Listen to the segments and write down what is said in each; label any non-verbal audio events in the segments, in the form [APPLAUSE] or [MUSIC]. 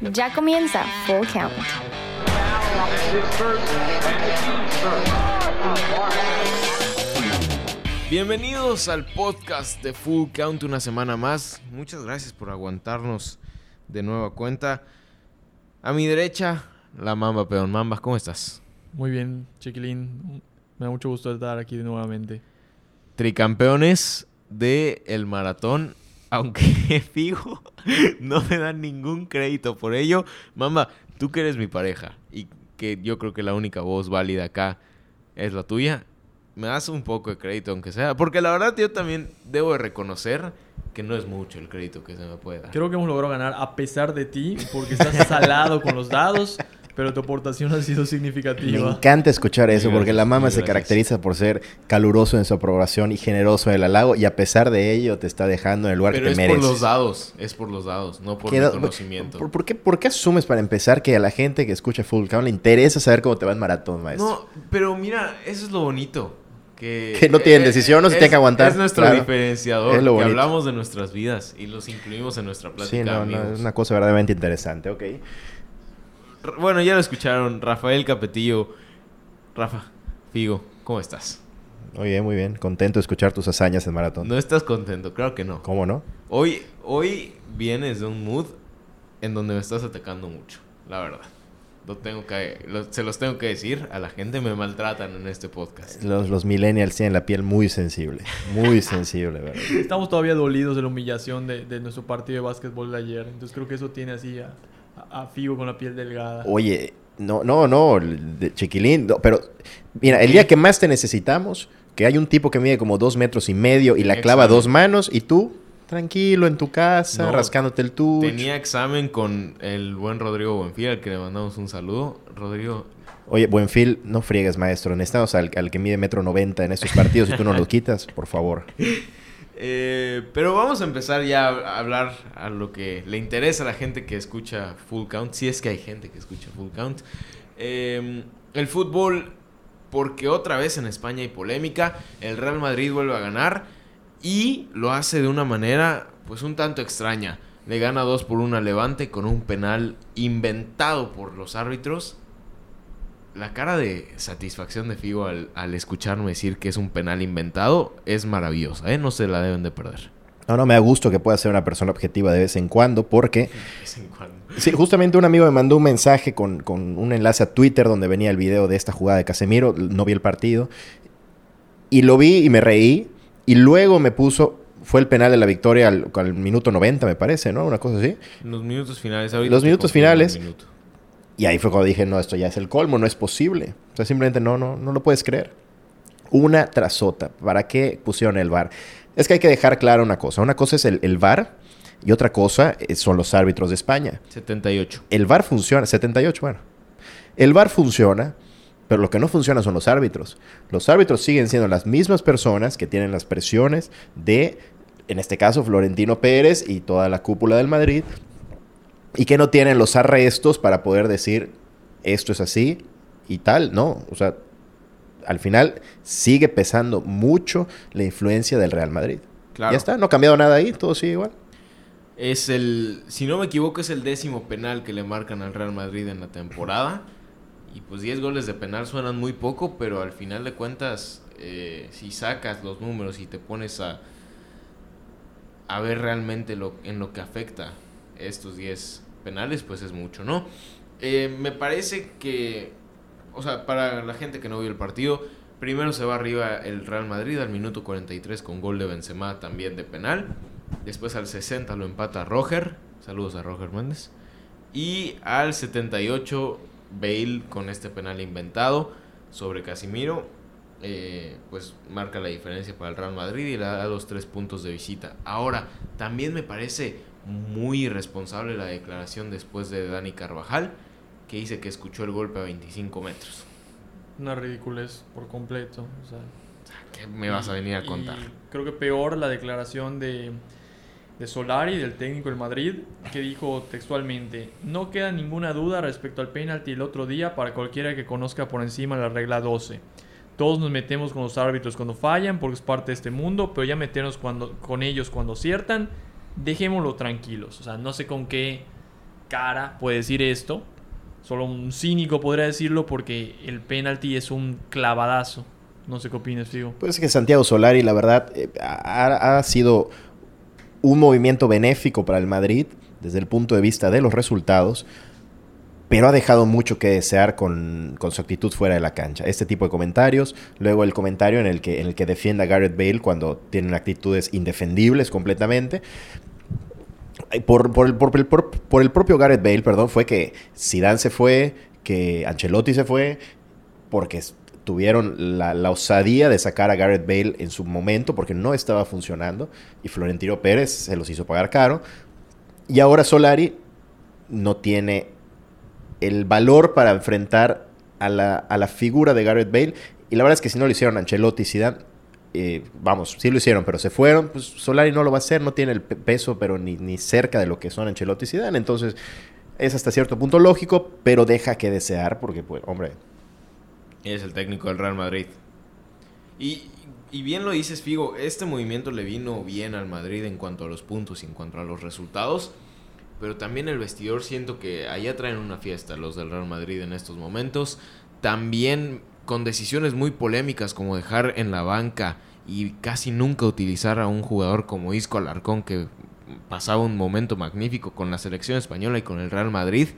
Ya comienza Full Count. Bienvenidos al podcast de Full Count una semana más. Muchas gracias por aguantarnos de nueva cuenta. A mi derecha, la Mamba Peón. Mamba, ¿cómo estás? Muy bien, Chiquilín. Me da mucho gusto estar aquí nuevamente. Tricampeones de el maratón, aunque [LAUGHS] Figo no me dan ningún crédito por ello. Mamba, tú que eres mi pareja y que yo creo que la única voz válida acá es la tuya, me das un poco de crédito aunque sea, porque la verdad yo también debo de reconocer que no es mucho el crédito que se me puede dar. Creo que hemos logrado ganar a pesar de ti, porque estás salado con los dados, [LAUGHS] pero tu aportación ha sido Me significativa. encanta escuchar eso porque la mama se caracteriza por ser caluroso en su aprobación y generoso en el halago y a pesar de ello te está dejando en el lugar Pero que es te por mereces. los dados, es por los dados, no por ¿Qué mi da- conocimiento. ¿Por, por qué, por qué asumes para empezar que a la gente que escucha Full Count le interesa saber cómo te va en maratón, maestro? No, pero mira, eso es lo bonito. Que, [LAUGHS] Que no tienen decisión, no se es- tienen que aguantar, Es nuestro claro. diferenciador. Es lo que hablamos de nuestras vidas y los incluimos en nuestra plática. sí, no, no, es una cosa verdaderamente interesante, ok. Bueno, ya lo escucharon. Rafael Capetillo. Rafa, Figo, ¿cómo estás? Muy bien, muy bien. Contento de escuchar tus hazañas en maratón. ¿No estás contento? Claro que no. ¿Cómo no? Hoy, hoy vienes de un mood en donde me estás atacando mucho, la verdad. Lo tengo que, lo- se los tengo que decir a la gente, me maltratan en este podcast. Los, los millennials tienen la piel muy sensible. Muy [LAUGHS] sensible, ¿verdad? Estamos todavía dolidos de la humillación de, de nuestro partido de básquetbol de ayer. Entonces creo que eso tiene así a, a- Figo con la piel delgada. Oye, no, no, no, de chiquilín, no, pero mira, el día que más te necesitamos, que hay un tipo que mide como dos metros y medio y la clava examen. dos manos y tú, tranquilo en tu casa, No, rascándote el tucho. Tenía examen con el buen Rodrigo Buenfil, al que le mandamos un saludo. Rodrigo, Oye, Buenfil, no friegues, maestro, necesitamos al, al que mide metro noventa en estos partidos y tú no lo [LAUGHS] quitas, por favor. Eh, pero vamos a empezar ya a hablar a lo que le interesa a la gente que escucha Full Count, si es que hay gente que escucha Full Count. Eh, el fútbol, porque otra vez en España hay polémica, el Real Madrid vuelve a ganar y lo hace de una manera pues un tanto extraña. Le gana 2 por 1 al Levante con un penal inventado por los árbitros. La cara de satisfacción de Figo al, al escucharme decir que es un penal inventado es maravillosa, ¿eh? No se la deben de perder. No, no, me da gusto que pueda ser una persona objetiva de vez en cuando, porque De vez en cuando. Sí, justamente un amigo me mandó un mensaje con, con un enlace a Twitter donde venía el video de esta jugada de Casemiro. No vi el partido. Y lo vi y me reí. Y luego me puso. Fue el penal de la victoria al, al minuto 90, me parece, ¿no? Una cosa así. Los minutos finales. ahorita Los minutos finales. minuto. Y ahí fue cuando dije, no, esto ya es el colmo, no es posible. O sea, simplemente no, no, no lo puedes creer. Una tras otra. ¿Para qué pusieron el VAR? Es que hay que dejar clara una cosa. Una cosa es el, el VAR y otra cosa eh, son los árbitros de España. 78. El VAR funciona, 78, bueno. El VAR funciona, pero lo que no funciona son los árbitros. Los árbitros siguen siendo las mismas personas que tienen las presiones de, en este caso, Florentino Pérez y toda la cúpula del Madrid, y que no tienen los arrestos para poder decir esto es así y tal, no. O sea, al final sigue pesando mucho la influencia del Real Madrid. Claro. Ya está, no ha cambiado nada ahí, todo sigue igual. Es el, si no me equivoco, es el décimo penal que le marcan al Real Madrid en la temporada. Y pues 10 goles de penal suenan muy poco, pero al final de cuentas, eh, si sacas los números y te pones a, a ver realmente lo, en lo que afecta estos 10 penales, pues es mucho, ¿no? Eh, me parece que, o sea, para la gente que no vio el partido, primero se va arriba el Real Madrid al minuto 43 con gol de Benzema también de penal. Después al 60 lo empata Roger. Saludos a Roger Méndez. Y al 78 Bale con este penal inventado sobre Casimiro. eh, pues marca la diferencia para el Real Madrid y le da los tres puntos de visita. Ahora, también me parece muy irresponsable la declaración después de Dani Carvajal, que dice que escuchó el golpe a 25 metros. Una ridiculez por completo. o sea. ¿Qué me vas a venir a contar? creo que peor la declaración de, de Solari, del técnico del Madrid, que dijo textualmente, no queda ninguna duda respecto al penalti el otro día para cualquiera que conozca por encima la regla 12. Todos nos metemos con los árbitros cuando fallan porque es parte de este mundo, pero ya meternos cuando, con ellos cuando aciertan, dejémoslo tranquilos. O sea, no sé con qué cara puede decir esto. Solo un cínico podría decirlo porque el penalti es un clavadazo. No sé qué opinas, Figo. Pues es que Santiago Solari, la verdad, eh, ha, ha sido un movimiento benéfico para el Madrid desde el punto de vista de los resultados, pero ha dejado mucho que desear con, con, su actitud fuera de la cancha. Este tipo de comentarios, luego el comentario en el que, en el que defiende a Gareth Bale cuando tienen actitudes indefendibles completamente. Por, por, el, por, el, por, el propio Gareth Bale, perdón, fue que Zidane se fue, que Ancelotti se fue, porque tuvieron la, la, osadía de sacar a Gareth Bale en su momento porque no estaba funcionando y Florentino Pérez se los hizo pagar caro. Y ahora Solari no tiene el valor para enfrentar a la, a la, figura de Gareth Bale. Y la verdad es que si no lo hicieron Ancelotti y Zidane, eh, vamos, sí lo hicieron, pero se fueron, pues Solari no lo va a hacer, no tiene el peso, pero ni, ni cerca de lo que son Ancelotti y Zidane. Entonces, es hasta cierto punto lógico, pero deja que desear, porque, pues, hombre... Es el técnico del Real Madrid. Y, y bien lo dices, Figo, este movimiento le vino bien al Madrid en cuanto a los puntos y en cuanto a los resultados. Pero también el vestidor siento que allá traen una fiesta los del Real Madrid en estos momentos. También con decisiones muy polémicas como dejar en la banca y casi nunca utilizar a un jugador como Isco Alarcón que pasaba un momento magnífico con la selección española y con el Real Madrid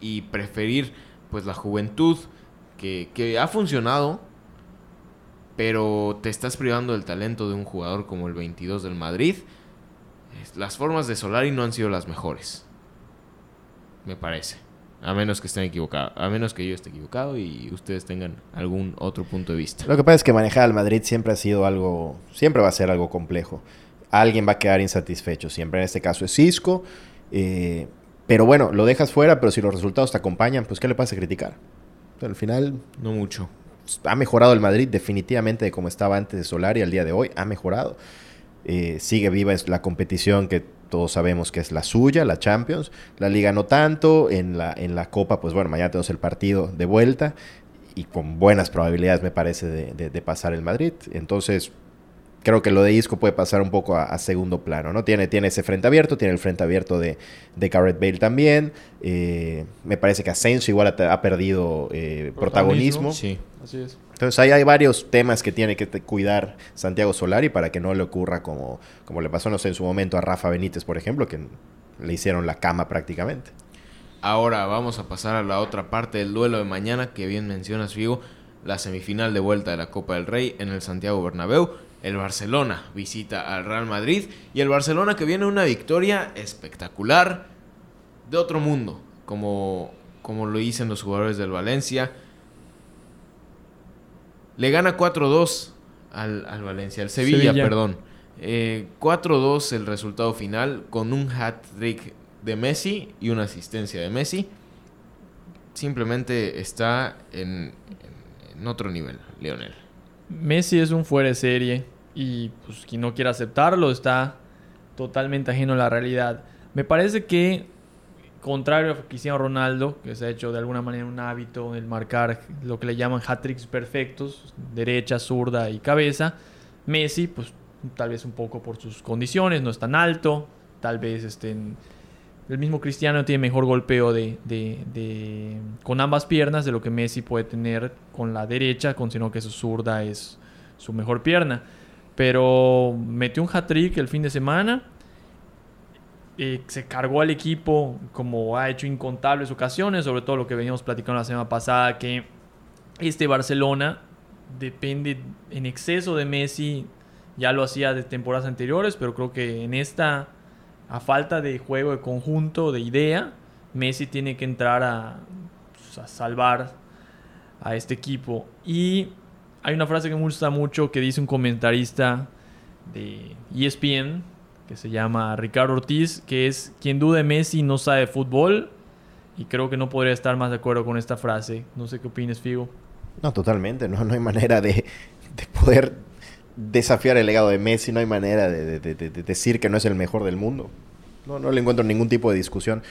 y preferir pues la juventud que, que ha funcionado pero te estás privando del talento de un jugador como el 22 del Madrid las formas de Solari no han sido las mejores. Me parece. A menos que estén equivocados. A menos que yo esté equivocado y ustedes tengan algún otro punto de vista. Lo que pasa es que manejar al Madrid siempre ha sido algo. Siempre va a ser algo complejo. Alguien va a quedar insatisfecho. Siempre en este caso es Cisco. Eh, pero bueno, lo dejas fuera, pero si los resultados te acompañan, pues ¿qué le pasa a criticar? al final. No mucho. Ha mejorado el Madrid definitivamente de como estaba antes de Solari al día de hoy. Ha mejorado. Eh, sigue viva la competición que todos sabemos que es la suya, la Champions. La Liga no tanto. En la, en la Copa, pues bueno, mañana tenemos el partido de vuelta. Y con buenas probabilidades, me parece, de, de pasar el Madrid. Entonces, creo que lo de Isco puede pasar un poco a, segundo plano, ¿no? Tiene, tiene ese frente abierto, tiene el frente abierto de, de Garrett Bale también. Eh, me parece que Asensio igual ha, perdido eh, protagonismo. Sí, así es. Entonces ahí hay varios temas que tiene que cuidar Santiago Solari para que no le ocurra como, como le pasó, no sé, en su momento a Rafa Benítez, por ejemplo, que le hicieron la cama prácticamente. Ahora vamos a pasar a la otra parte del duelo de mañana que bien mencionas, Figo, la semifinal de vuelta de la Copa del Rey en el Santiago Bernabéu el Barcelona visita al Real Madrid y el Barcelona que viene una victoria espectacular de otro mundo, como, como lo dicen los jugadores del Valencia. Le gana 4-2 al, al, Valencia, al Sevilla, perdón. 4-2 eh, el resultado final con un hat-trick de Messi y una asistencia de Messi. Simplemente está en, en otro nivel, Leonel. Messi es un fuera de serie y pues quien no quiera aceptarlo está totalmente ajeno a la realidad. Me parece que, contrario a Cristiano Ronaldo, que se ha hecho de alguna manera un hábito el marcar lo que le llaman hat-tricks perfectos, derecha, zurda y cabeza, Messi, pues tal vez un poco por sus condiciones, no es tan alto, tal vez estén... El mismo Cristiano tiene mejor golpeo de, de, con ambas piernas de lo que Messi puede tener con la derecha, considerando que su zurda es su mejor pierna. Pero metió un hat-trick el fin de semana. Eh, se cargó al equipo como ha hecho incontables ocasiones, sobre todo lo que veníamos platicando la semana pasada, que este Barcelona depende en exceso de Messi, ya lo hacía de temporadas anteriores, pero creo que en esta, a falta de juego de conjunto, de idea, Messi tiene que entrar a, pues, a salvar a este equipo. Y hay una frase que me gusta mucho que dice un comentarista de ESPN que se llama Ricardo Ortiz, que es quien dude de Messi no sabe fútbol. Y creo que no podría estar más de acuerdo con esta frase. No sé qué opinas, Figo. No, totalmente. No, no hay manera de, poder desafiar el legado de Messi. No hay manera de, de, decir que no es el mejor del mundo. No, no le encuentro ningún tipo de discusión.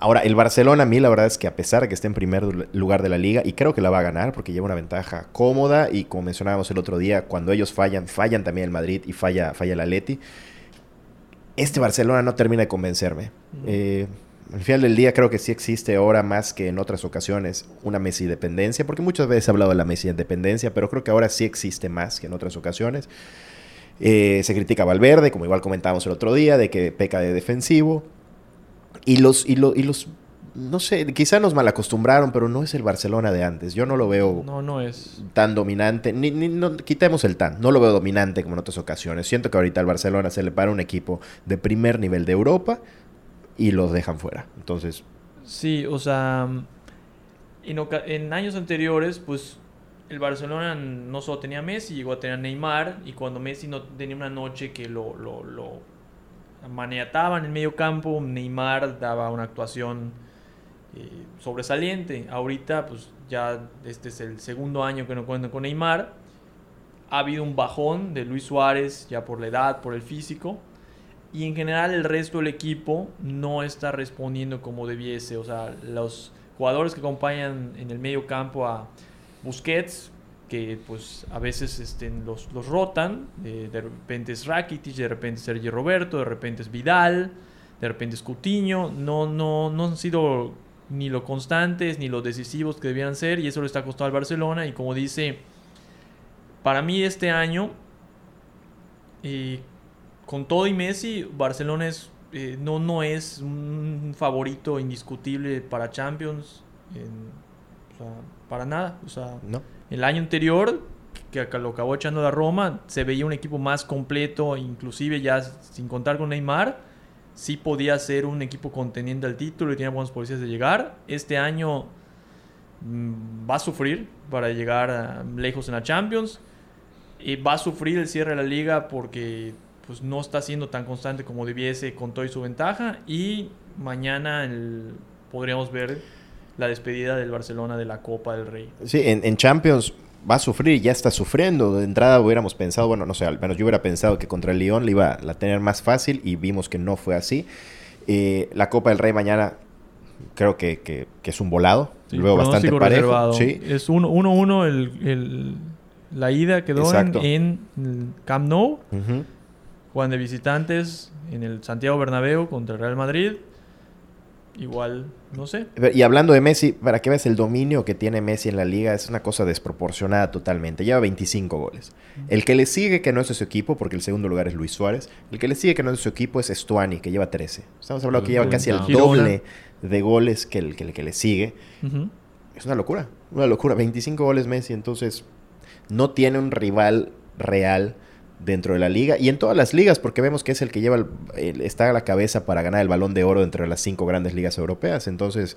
Ahora, el Barcelona a mí la verdad es que a pesar de que esté en primer lugar de la liga, y creo que la va a ganar porque lleva una ventaja cómoda y como mencionábamos el otro día, cuando ellos fallan, fallan también el Madrid y falla, falla el Atleti. Este Barcelona no termina de convencerme. Eh, al final del día creo que sí existe ahora más que en otras ocasiones una Messi dependencia, porque muchas veces he hablado de la Messi dependencia, pero creo que ahora sí existe más que en otras ocasiones. Eh, se critica a Valverde, como igual comentábamos el otro día, de que peca de defensivo. Y los, y, y los no sé, quizá nos malacostumbraron, pero no es el Barcelona de antes. Yo no lo veo no, no es. tan dominante. Ni, no, quitemos el tan, no lo veo dominante como en otras ocasiones. Siento que ahorita al Barcelona se le para un equipo de primer nivel de Europa y los dejan fuera. Entonces. Sí, o sea. En, en años anteriores, pues el Barcelona no solo tenía Messi, llegó a tener Neymar. Y cuando Messi no tenía una noche que lo, lo, lo maniataba en el medio campo, Neymar daba una actuación eh, sobresaliente. Ahorita, pues ya este es el segundo año que no cuentan con Neymar. Ha habido un bajón de Luis Suárez, ya por la edad, por el físico. Y en general el resto del equipo no está respondiendo como debiese. O sea, los jugadores que acompañan en el medio campo a Busquets, que pues a veces estén los, los rotan. de repente es Rakitic, de repente es Sergio Roberto, de repente es Vidal, de repente es Coutinho. No, no, no han sido ni lo constantes ni los decisivos que debían ser y eso le está costando al Barcelona y como dice, para mí este año, eh, con todo y Messi, Barcelona es, eh, no, no es un favorito indiscutible para Champions, para nada. O sea, no. el año anterior, que lo acabó echando la Roma, se veía un equipo más completo, inclusive ya sin contar con Neymar sí podía ser un equipo contendiente al título y tenía buenas posibilidades de llegar. Este año mm, va a sufrir para llegar lejos en la Champions. Y va a sufrir el cierre de la liga porque pues, no está siendo tan constante como debiese con todo y su ventaja. Y mañana podríamos ver la despedida del Barcelona de la Copa del Rey. Sí, en Champions va a sufrir, ya está sufriendo. De entrada hubiéramos pensado, bueno, no sé, al menos yo hubiera pensado que contra el Lyon le iba a tener más fácil y vimos que no fue así. Eh, la Copa del Rey mañana creo que, que, es un volado. Luego bastante parejo. Sí. Es 1-1 el, la ida quedó en, en, Camp Nou. Juan de visitantes en el Santiago Bernabéu contra el Real Madrid. Igual, no sé. Y hablando de Messi, para que veas el dominio que tiene Messi en la liga, es una cosa desproporcionada totalmente. Lleva 25 goles. El que le sigue, que no es de su equipo, porque el segundo lugar es Luis Suárez, el que le sigue, que no es de su equipo, es Estuani, que lleva 13. Estamos hablando que lleva casi el doble de goles que el que, le sigue. Es una locura, una locura. 25 goles Messi, entonces no tiene un rival real dentro de la liga y en todas las ligas, porque vemos que es el que lleva está a la cabeza para ganar el balón de oro entre las cinco grandes ligas europeas. Entonces,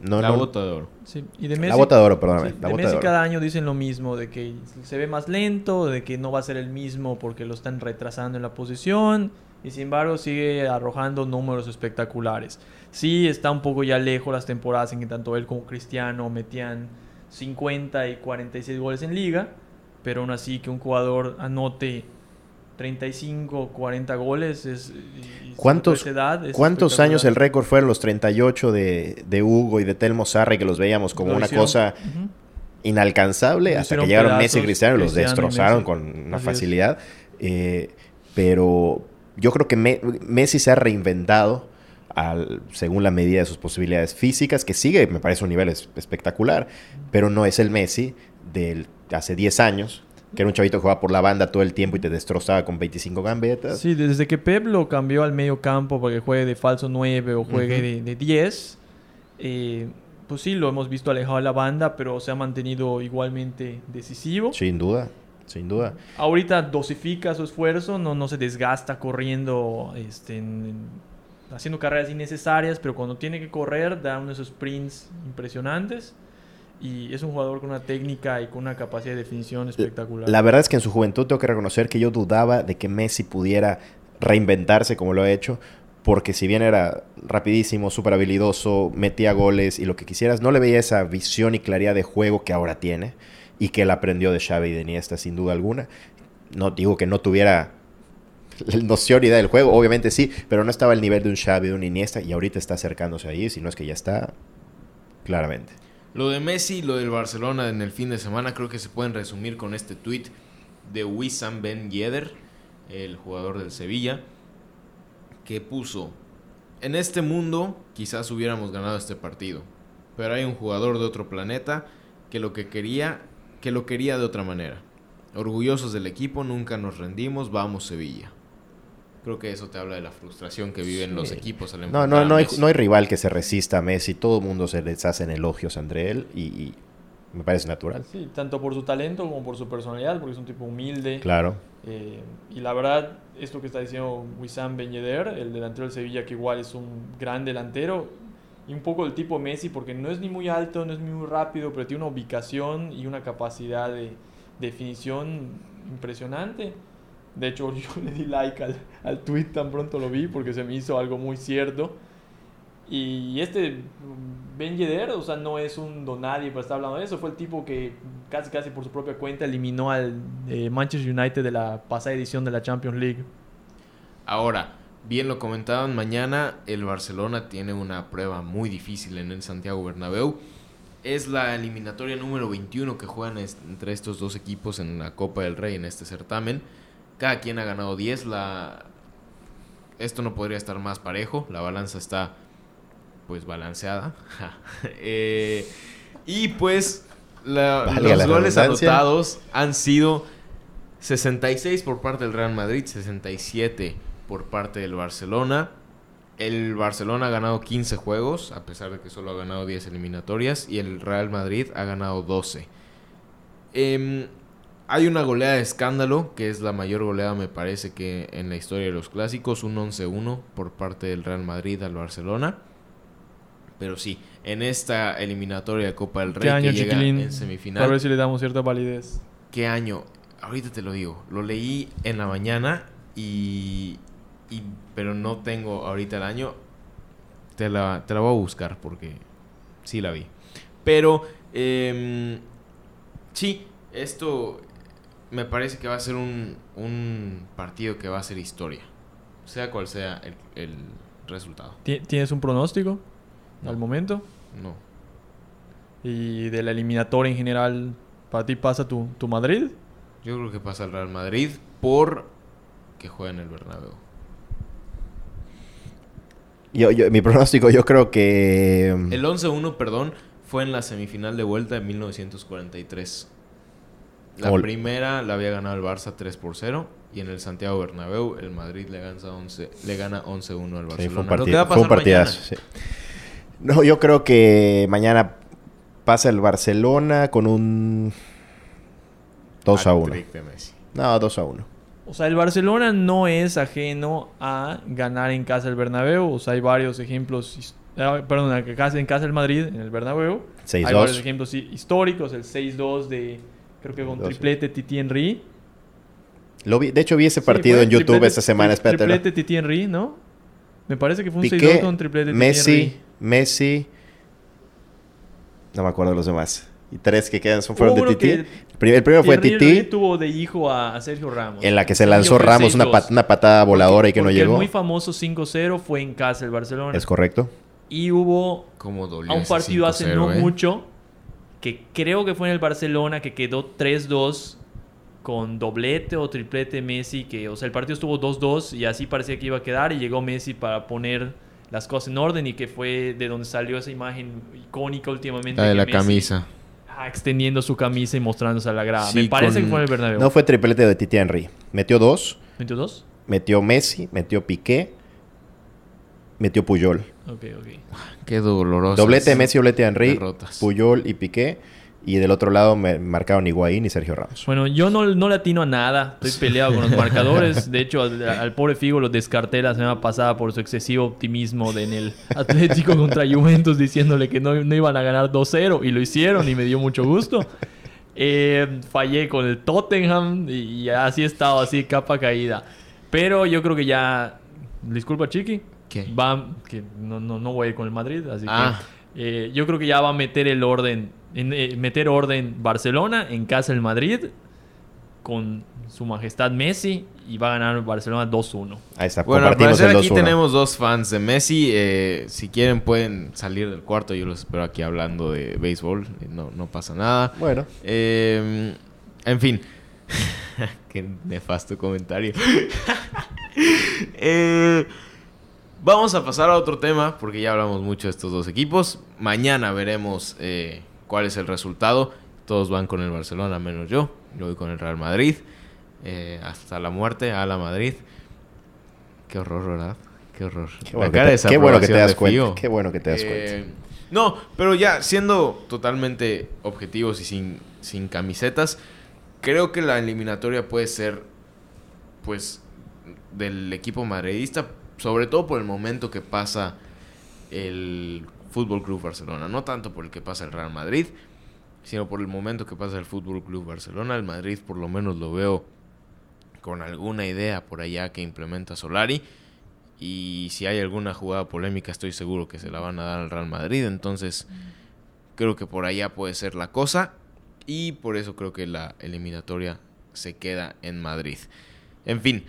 no, la bota de oro. Y de Messi, la bota de oro, perdóname. de Messi cada año dicen lo mismo, de que se ve más lento, de que no va a ser el mismo porque lo están retrasando en la posición. Y sin embargo sigue arrojando números espectaculares. Sí, está un poco ya lejos las temporadas en que tanto él como Cristiano metían 50 y 46 goles en liga pero aún así que un jugador anote 35, 40 goles es... ¿Cuántos, ¿cuántos años el récord fueron los 38 de, de Hugo y de Telmo Sarre que los veíamos como una cosa inalcanzable hasta que llegaron Messi y Cristiano y los destrozaron con una facilidad? Eh, pero yo creo que Messi se ha reinventado al, según la medida de sus posibilidades físicas, que sigue, me parece, un nivel espectacular, pero no es el Messi del hace 10 años, que era un chavito que jugaba por la banda todo el tiempo y te destrozaba con 25 gambetas. Sí, desde que Pep lo cambió al medio campo para que juegue de falso 9 o juegue de, 10, eh, pues sí, lo hemos visto alejado de la banda, pero se ha mantenido igualmente decisivo. Sin duda, sin duda. Ahorita dosifica su esfuerzo, no, no se desgasta corriendo, este, haciendo carreras innecesarias, pero cuando tiene que correr da unos sprints impresionantes y es un jugador con una técnica y con una capacidad de definición espectacular. La verdad es que en su juventud tengo que reconocer que yo dudaba de que Messi pudiera reinventarse como lo ha hecho, porque si bien era rapidísimo, súper habilidoso, metía goles y lo que quisieras, no le veía esa visión y claridad de juego que ahora tiene y que él aprendió de Xavi y de Iniesta sin duda alguna. No digo que no tuviera noción y idea del juego, obviamente sí, pero no estaba al nivel de un Xavi, de un Iniesta y ahorita está acercándose ahí, si no es que ya está claramente. Lo de Messi y lo del Barcelona en el fin de semana creo que se pueden resumir con este tweet de Wissam Ben Yedder, el jugador del Sevilla, que puso en este mundo quizás hubiéramos ganado este partido, pero hay un jugador de otro planeta que lo que quería, que lo quería de otra manera. Orgullosos del equipo, nunca nos rendimos, vamos Sevilla. Creo que eso te habla de la frustración que viven los equipos al No, no, no hay, no hay rival que se resista a Messi. Todo el mundo se les hacen elogios entre él y, y me parece natural. Sí, tanto por su talento como por su personalidad, porque es un tipo humilde. Claro. Eh, y la verdad, esto que está diciendo Wissam Ben Yedder, el delantero del Sevilla, que igual es un gran delantero, y un poco el tipo Messi, porque no es ni muy alto, no es ni muy rápido, pero tiene una ubicación y una capacidad de definición impresionante. De hecho, [LAUGHS] yo le di like al, al tweet tan pronto lo vi, porque se me hizo algo muy cierto. Y este Ben Yedder, o sea, no es un donadie para estar hablando de eso. Fue el tipo que casi casi por su propia cuenta eliminó al eh, Manchester United de la pasada edición de la Champions League. Ahora, bien lo comentaban, mañana el Barcelona tiene una prueba muy difícil en el Santiago Bernabéu. Es la eliminatoria número 21 que juegan entre estos dos equipos en la Copa del Rey en este certamen. Cada quien ha ganado 10. La... Esto no podría estar más parejo. La balanza está pues balanceada. [LAUGHS] Eh, y pues la- los la goles anotados han sido 66 por parte del Real Madrid, 67 por parte del Barcelona. El Barcelona ha ganado 15 juegos, a pesar de que solo ha ganado 10 eliminatorias, y el Real Madrid ha ganado 12. Em, hay una goleada de escándalo, que es la mayor goleada, me parece, que en la historia de los clásicos, un 11-1 por parte del Real Madrid al Barcelona. Pero sí, en esta eliminatoria de Copa del Rey ¿Qué año, que llega en Para semifinal. ver si le damos cierta validez. ¿Qué año? Ahorita te lo digo. Lo leí en la mañana y, y- pero no tengo ahorita el año. Te la, te la voy a buscar porque sí la vi. Pero em, sí, esto me parece que va a ser un, un partido que va a ser historia. Sea cual sea el, el resultado. Ti- ¿Tienes un pronóstico No. al momento? No. Y de la eliminatoria en general, ¿para ti pasa tu, tu Madrid? Yo creo que pasa el Real Madrid por que juega en el Bernabéu. Yo, yo- mi pronóstico, yo creo que. El 11-1, perdón, fue en la semifinal de vuelta de 1943. La Ol- primera la había ganado el Barça 3 por 0 y en el Santiago Bernabéu el Madrid le gana 11 le gana 11-1 al Barcelona. Sí, fue un, Lo que partido, va a fue un pasar partidazo. sí. No, yo creo que mañana pasa el Barcelona con un 2 a 1. Hat-trick de Messi. No, 2 a 1. O sea, el Barcelona no es ajeno a ganar en casa el Bernabéu. O sea, hay varios ejemplos. ah, Perdón, en casa, en casa el Madrid, en el Bernabéu. 6-2. Hay varios ejemplos hi- históricos. El 6-2 de, creo que con 6-2, triplete Titi Henry. Lo vi- de hecho, vi ese partido en YouTube triplete- esta semana. Espérate. ¿no? Triplete Titi Henry, ¿no? Me parece que fue un 6-2 Piqué, con triplete Titi Messi, Henry. Messi. No me acuerdo de los demás. Y tres que quedan son, fueron Hubo de Titi. El pri- el primero fue Thierry Titi. Henry tuvo de hijo a, a Sergio Ramos. En la que se lanzó Ramos una, 6-2. pat- una patada voladora y que no llegó. El muy famoso 5-0 fue en casa el Barcelona. Es correcto. Y hubo dolió a un partido hace 5-0, no ¿eh? mucho que creo que fue en el Barcelona que quedó 3-2 con doblete o triplete Messi que o sea el partido estuvo 2-2 y así parecía que iba a quedar y llegó Messi para poner las cosas en orden y que fue de donde salió esa imagen icónica últimamente La de la Messi, camisa. ah, extendiendo su camisa y mostrándose a la grada Sí, me parece con- que fue en el Bernabéu No fue triplete de Titi Henry. Metió dos. 22 Metió Messi. Metió Piqué. Metió Puyol. ok ok Qué doloroso. Doblete Messi, doblete Henry. derrotas. Puyol y Piqué. Y del otro lado me marcaron Higuaín y Sergio Ramos. Bueno, yo no, no le atino a nada. Estoy peleado con los [LAUGHS] marcadores. De hecho, al, al pobre Figo lo descarté la semana pasada por su excesivo optimismo de- en el Atlético [LAUGHS] contra Juventus, diciéndole que no, no iban a ganar 2-0. Y lo hicieron y me dio mucho gusto. Eh, fallé con el Tottenham y, y así he estado, así capa caída. Pero yo creo que ya... Disculpa, Chiqui. ¿Qué? Va, que no, no, no voy a ir con el Madrid, así Ah. que... eh, yo creo que ya va a meter el orden, en, eh, meter orden Barcelona en casa el Madrid con su majestad Messi y va a ganar Barcelona 2-1. Ahí está. Bueno, al parecer aquí 2-1. tenemos dos fans de Messi. eh, si quieren pueden salir del cuarto. Yo los espero aquí hablando de béisbol. eh, No, no pasa nada. Bueno. Eh, en fin. [LAUGHS] Qué nefasto comentario. [LAUGHS] Eh, Vamos a pasar a otro tema, porque ya hablamos mucho de estos dos equipos. Mañana veremos eh, cuál es el resultado. Todos van con el Barcelona, menos yo. Yo voy con el Real Madrid. Eh, hasta la muerte, a la Madrid. Qué horror, ¿verdad? Qué horror. Qué bueno, que te, qué bueno que te das cuenta. Qué bueno que te das cuenta. No, pero ya siendo totalmente objetivos y sin, sin camisetas, creo que la eliminatoria puede ser, pues, del equipo madridista, sobre todo por el momento que pasa el Fútbol Club Barcelona. No tanto por el que pasa el Real Madrid, sino por el momento que pasa el Fútbol Club Barcelona. El Madrid, por lo menos, lo veo con alguna idea por allá que implementa Solari. Y si hay alguna jugada polémica, estoy seguro que se la van a dar al Real Madrid. Entonces, creo que por allá puede ser la cosa. Y por eso creo que la eliminatoria se queda en Madrid. En fin,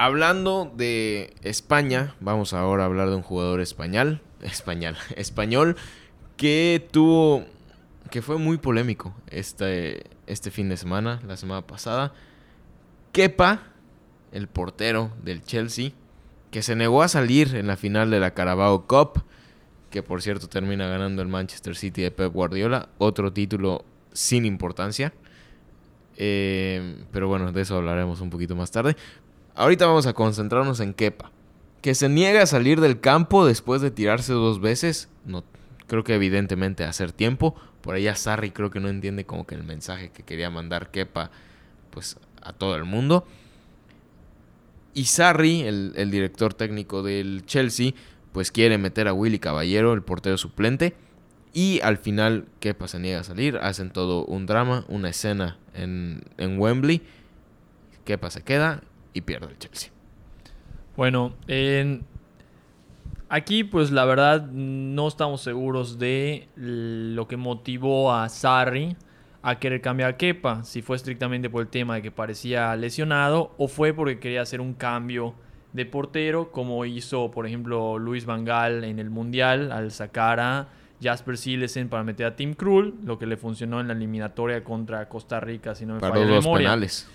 hablando de España, vamos ahora a hablar de un jugador español. Español. [LAUGHS] Español que tuvo. que fue muy polémico este, este fin de semana, la semana pasada. Kepa, el portero del Chelsea que se negó a salir en la final de la Carabao Cup, que por cierto termina ganando el Manchester City de Pep Guardiola, otro título sin importancia. Eh, pero bueno, de eso hablaremos un poquito más tarde. Ahorita vamos a concentrarnos en Kepa, que se niega a salir del campo después de tirarse dos veces. No, creo que evidentemente hacer tiempo. Por allá Sarri creo que no entiende como que el mensaje que quería mandar Kepa pues a todo el mundo. Y Sarri, el, director técnico del Chelsea, pues quiere meter a Willy Caballero, el portero suplente. Y al final Kepa se niega a salir. Hacen todo un drama, una escena en, en Wembley. Kepa se queda y pierde el Chelsea. Bueno, aquí pues la verdad no estamos seguros de lo que motivó a Sarri a querer cambiar a Kepa, si fue estrictamente por el tema de que parecía lesionado o fue porque quería hacer un cambio de portero, como hizo, por ejemplo, Luis Vangal en el Mundial al sacar a Jasper Silesen para meter a Tim Krul, lo que le funcionó en la eliminatoria contra Costa Rica, si no me falla la memoria. Penales.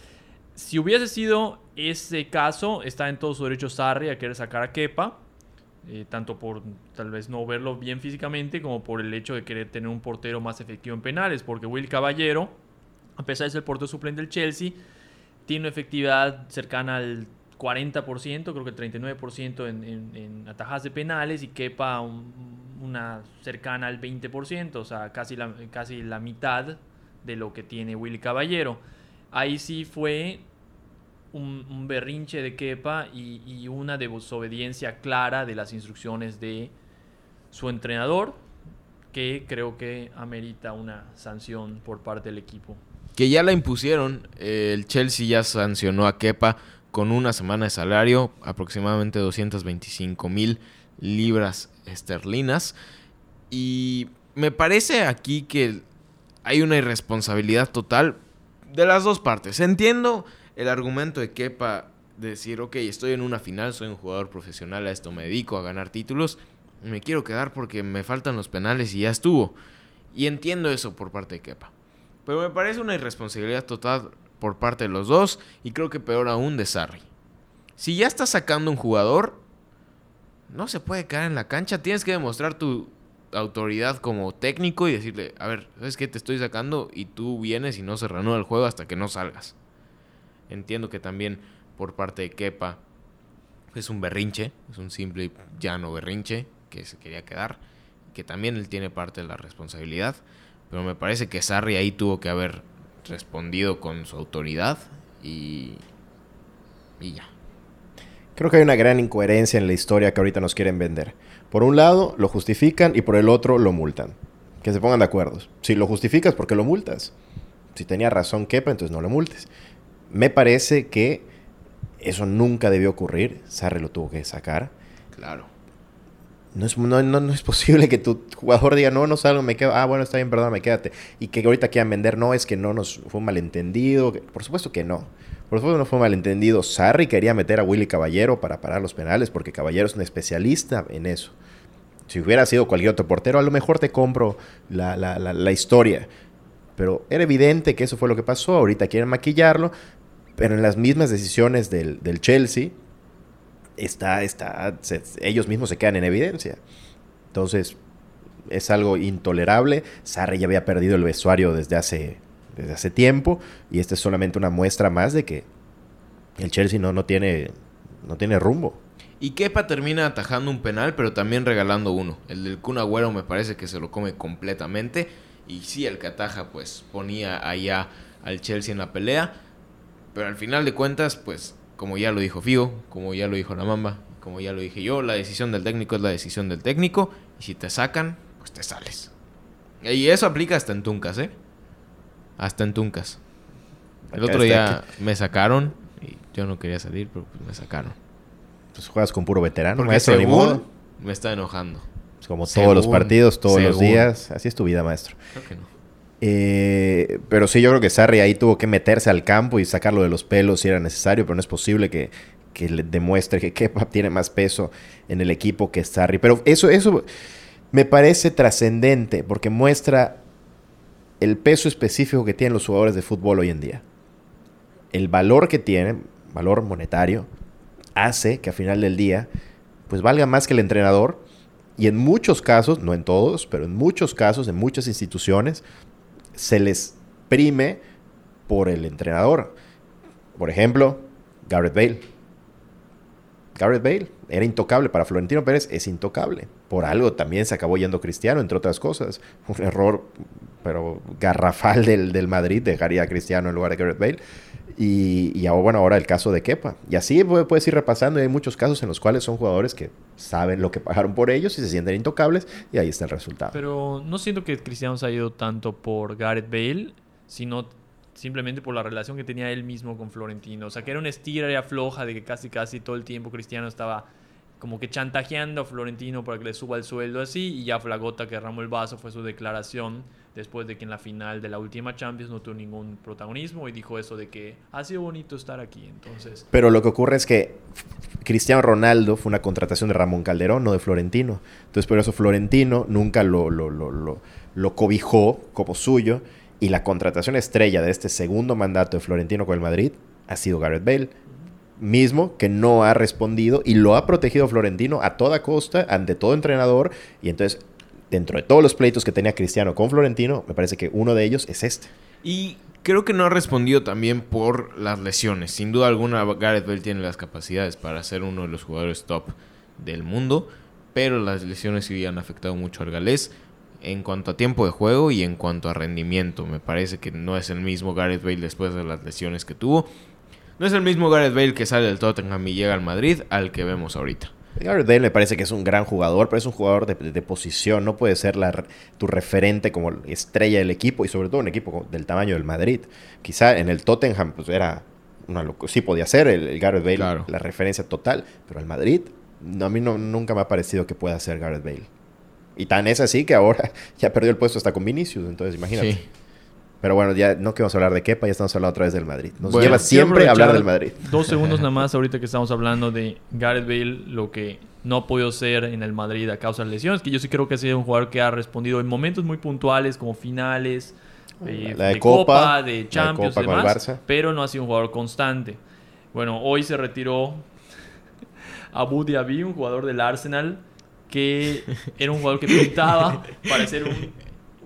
Si hubiese sido ese caso, está en todo su derecho Sarri a querer sacar a Kepa, eh, tanto por tal vez no verlo bien físicamente como por el hecho de querer tener un portero más efectivo en penales, porque Will Caballero, a pesar de ser el portero suplente del Chelsea, tiene una efectividad cercana al 40%, creo que el 39% en, en, atajas de penales y quepa una cercana al 20%, o sea, casi la, casi la mitad de lo que tiene Will Caballero. Ahí sí fue un, berrinche de Kepa y, una desobediencia clara de las instrucciones de su entrenador, que creo que amerita una sanción por parte del equipo. Que ya la impusieron, el Chelsea ya sancionó a Kepa con una semana de salario, aproximadamente 225 mil libras esterlinas. Y me parece aquí que hay una irresponsabilidad total de las dos partes. Entiendo el argumento de Kepa decir, ok, estoy en una final, soy un jugador profesional, a esto me dedico, a ganar títulos, me quiero quedar porque me faltan los penales y ya estuvo. Y entiendo eso por parte de Kepa. Pero me parece una irresponsabilidad total por parte de los dos y creo que peor aún de Sarri. Si ya estás sacando un jugador, no se puede quedar en la cancha, tienes que demostrar tu autoridad como técnico y decirle, a ver, ¿sabes qué? Te estoy sacando y tú vienes y no se reanuda el juego hasta que no salgas. Entiendo que también por parte de Kepa es un berrinche, es un simple llano berrinche que se quería quedar, que también él tiene parte de la responsabilidad, pero me parece que Sarri ahí tuvo que haber respondido con su autoridad y, y ya. Creo que hay una gran incoherencia en la historia que ahorita nos quieren vender. Por un lado lo justifican y por el otro lo multan. Que se pongan de acuerdo. Si lo justificas, ¿por qué lo multas? Si tenía razón Kepa, entonces no lo multes. Me parece que eso nunca debió ocurrir. Sarre lo tuvo que sacar. Claro. No es, no, es posible que tu jugador diga, no, no salgo, me quedo. Ah, bueno, está bien, perdón, me quédate. Y que ahorita quieran vender, no, es que no nos fue un malentendido. Por supuesto que no. Por supuesto no fue malentendido. Sarri quería meter a Willy Caballero para parar los penales porque Caballero es un especialista en eso. Si hubiera sido cualquier otro portero, a lo mejor te compro la, la, la historia. Pero era evidente que eso fue lo que pasó. Ahorita quieren maquillarlo. Pero en las mismas decisiones del, Chelsea, está, está, ellos mismos se quedan en evidencia. Entonces, es algo intolerable. Sarri ya había perdido el vestuario desde hace, desde hace tiempo y esta es solamente una muestra más de que el Chelsea no, no, tiene, no tiene rumbo. Y Kepa termina atajando un penal, pero también regalando uno. El del Kun Agüero me parece que se lo come completamente. Y sí, el que ataja, pues ponía allá al Chelsea en la pelea. Pero al final de cuentas, pues, como ya lo dijo Figo, como ya lo dijo la Mamba, como ya lo dije yo, la decisión del técnico es la decisión del técnico. Y si te sacan, pues te sales. Y eso aplica hasta en Tuncas, ¿eh? Hasta en Tuncas. El Acá otro día me sacaron y yo no quería salir, pero pues me sacaron. Pues juegas con puro veterano, Porque maestro, según me está enojando. Es como según, todos los partidos, todos los días. Así es tu vida, maestro. Creo que no. Eh, pero sí, yo creo que Sarri ahí tuvo que meterse al campo y sacarlo de los pelos si era necesario, pero no es posible que, que le demuestre que Kepa [LAUGHS] tiene más peso en el equipo que Sarri. Pero eso, eso me parece trascendente porque muestra el peso específico que tienen los jugadores de fútbol hoy en día. El valor que tienen, valor monetario, hace que a final del día, pues valga más que el entrenador. Y en muchos casos, no en todos, pero en muchos casos, en muchas instituciones, se les prime por el entrenador. Por ejemplo, Gareth Bale. Gareth Bale era intocable para Florentino Pérez, es intocable. Por algo también se acabó yendo Cristiano, entre otras cosas. Un error, pero garrafal del, del Madrid, dejaría a Cristiano en lugar de Gareth Bale. Y, y ahora, bueno, ahora el caso de Kepa. Y así pu- puedes ir repasando. y Hay muchos casos en los cuales son jugadores que saben lo que pagaron por ellos y se sienten intocables. Y ahí está el resultado. Pero no siento que Cristiano se ha ido tanto por Gareth Bale, sino simplemente por la relación que tenía él mismo con Florentino. O sea, que era una estira y afloja de que casi casi todo el tiempo Cristiano estaba como que chantajeando a Florentino para que le suba el sueldo así y ya fue la gota que derramó el vaso fue su declaración después de que en la final de la última Champions no tuvo ningún protagonismo y dijo eso de que ha sido bonito estar aquí. Entonces, Pero lo que ocurre es que Cristiano Ronaldo fue una contratación de Ramón Calderón, no de Florentino. Entonces, por eso Florentino nunca lo, lo, lo, lo, lo cobijó como suyo. Y la contratación estrella de este segundo mandato de Florentino con el Madrid ha sido Gareth Bale. Mismo que no ha respondido y lo ha protegido Florentino a toda costa, ante todo entrenador. Y entonces, dentro de todos los pleitos que tenía Cristiano con Florentino, me parece que uno de ellos es este. Y creo que no ha respondido también por las lesiones. Sin duda alguna, Gareth Bale tiene las capacidades para ser uno de los jugadores top del mundo, pero las lesiones sí han afectado mucho al galés en cuanto a tiempo de juego y en cuanto a rendimiento. Me parece que no es el mismo Gareth Bale después de las lesiones que tuvo. No es el mismo Gareth Bale que sale del Tottenham y llega al Madrid al que vemos ahorita. Bale me parece que es un gran jugador, pero es un jugador de, de posición. No puede ser la, tu referente como estrella del equipo y sobre todo un equipo del tamaño del Madrid. Quizá en el Tottenham pues era una loco- sí podía ser el, el Gareth Bale Claro. la referencia total, pero al Madrid no, a mí no, nunca me ha parecido que pueda ser Gareth Bale. Y tan es así que ahora [LAUGHS] ya perdió el puesto hasta con Vinicius, entonces imagínate. Sí. Pero bueno, ya no queremos hablar de Kepa, ya estamos hablando otra vez del Madrid. Nos Bueno, lleva siempre a hablar del Madrid. Dos segundos [LAUGHS] nada más ahorita que estamos hablando de Gareth Bale, lo que no ha podido ser en el Madrid a causa de lesiones, que yo sí creo que ha sido un jugador que ha respondido en momentos muy puntuales como finales, eh, La de Copa, la de de Champions Copa con el demás, Barça. pero no ha sido un jugador constante. Bueno, hoy se retiró [LAUGHS] Abu Dhabi, un jugador del Arsenal, que era un jugador que pintaba para ser un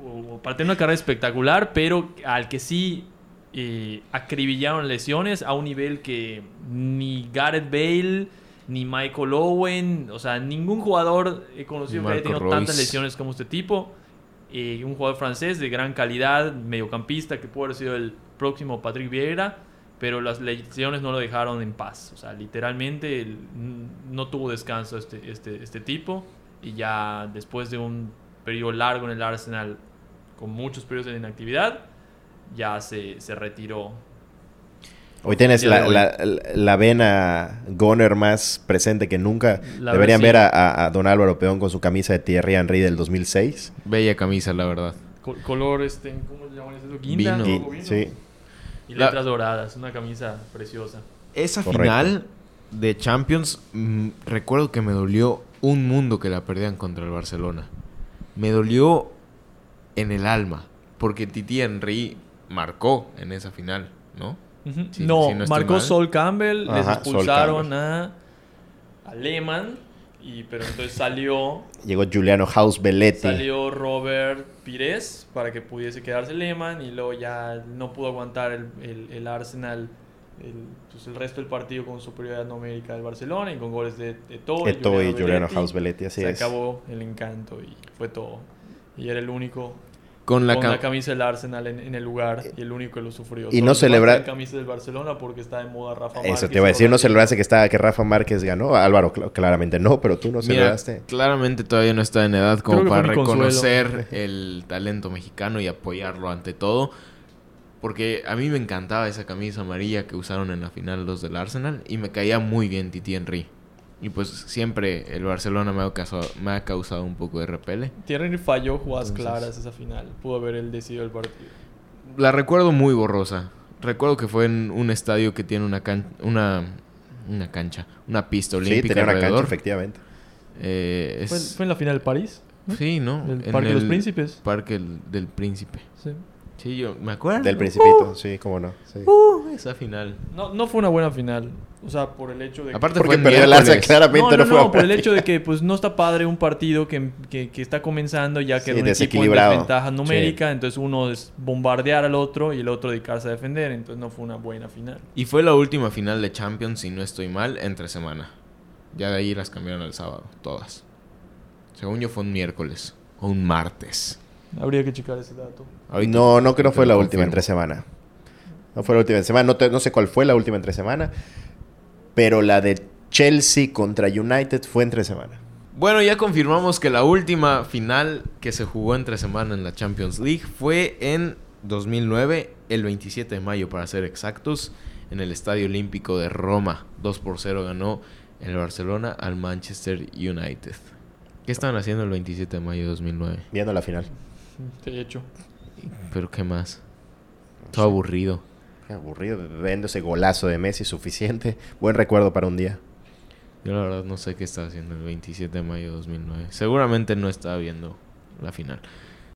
o para tener una carrera espectacular, pero al que sí eh, acribillaron lesiones a un nivel que ni Gareth Bale ni Michael Owen, o sea, ningún jugador he conocido que haya tenido tantas lesiones como este tipo. Eh, un jugador francés de gran calidad, mediocampista, que puede haber sido el próximo Patrick Vieira, pero las lesiones no lo dejaron en paz. O sea, literalmente el- no tuvo descanso este, este, este tipo y ya después de un periodo largo en el Arsenal, con muchos periodos de inactividad, ya se, se retiró. Hoy tienes la, hoy. la, la vena Goner más presente que nunca. La Deberían ver a, a- Don Álvaro Peón con su camisa de Thierry Henry del 2006. Bella camisa, la verdad. Co- color, este, ¿cómo se llama eso? Guinda. Vino. Y- rojo vino. sí. Y La- letras doradas, una camisa preciosa. Esa Correcto. final de Champions, mm, recuerdo que me dolió un mundo que la perdían contra el Barcelona. Me dolió en el alma, porque Titi Henry marcó en esa final, ¿no? No, marcó mal. Sol Campbell, les Ajá, Sol expulsaron Campbell. a, Lehmann, y, pero entonces salió, Llegó Giuliano House Belletti. salió Robert Pires para que pudiese quedarse Lehmann y luego ya no pudo aguantar el, el- el Arsenal el, pues el resto del partido con superioridad numérica del Barcelona y con goles de Eto'o y Eto'o y Belletti. House Belletti, así Se es. acabó el encanto y fue todo. Y era el único Con la, con la camisa del Arsenal en, en el lugar y el único que lo sufrió. Y no los demás celebra- traen camisa del Barcelona porque está de moda Rafa Eso te iba a y decir, no celebraste que, estaba, que Rafa Márquez ganó. Álvaro, cl- claramente no, pero tú no Mira, celebraste. claramente todavía no está en edad como para reconocer el talento mexicano y apoyarlo ante todo. Porque a mí me encantaba esa camisa amarilla que usaron en la final los del Arsenal y me caía muy bien Titi Henry. Y pues siempre el Barcelona me ha causado, me ha causado un poco de repele. Thierry falló jugadas Entonces- claras esa final. Pudo haber él decidido el partido. La recuerdo muy borrosa. Recuerdo que fue en un estadio que tiene una can- una una cancha, una pista Sí, olímpica tenía una cancha, efectivamente. Eh, ¿Fue, es- fue en la final de París? Sí, ¿no? ¿El En Parque de los Príncipes? Parque el- del Príncipe. Sí. Sí, yo me acuerdo. Del Principito, sí, cómo no. sí. Uh, esa final. No, no fue una buena final. O sea, por el hecho de que... Aparte Porque perdió el Arsenal, claramente No, no, no, fue no, por el hecho de que pues no está padre un partido que, que- que está comenzando ya Sí, que un equipo en desventaja numérica, entonces uno es bombardear al otro y el otro dedicarse a defender, entonces no fue una buena final. Y fue la última final de Champions, si no estoy mal, entre semana. Ya de ahí las cambiaron al sábado, todas. Según yo fue un miércoles o un martes. Habría que checar ese dato. No, no creo te fue la última confirmo. entre semana. No fue la última entre semana. No, te- no sé cuál fue la última entre semana. Pero la de Chelsea contra United fue entre semana. Bueno, ya confirmamos que la última final que se jugó entre semana en la Champions League fue en 2009, el 27 de mayo para ser exactos, en el Estadio Olímpico de Roma. 2 por 0 ganó el Barcelona al Manchester United. ¿Qué estaban haciendo el 27 de mayo de 2009? Viendo la final. De hecho. Pero qué más. Todo aburrido. Qué aburrido. Viendo ese golazo de Messi, suficiente. Buen recuerdo para un día. Yo la verdad no sé qué estaba haciendo el 27 de mayo de 2009. Seguramente no estaba viendo la final.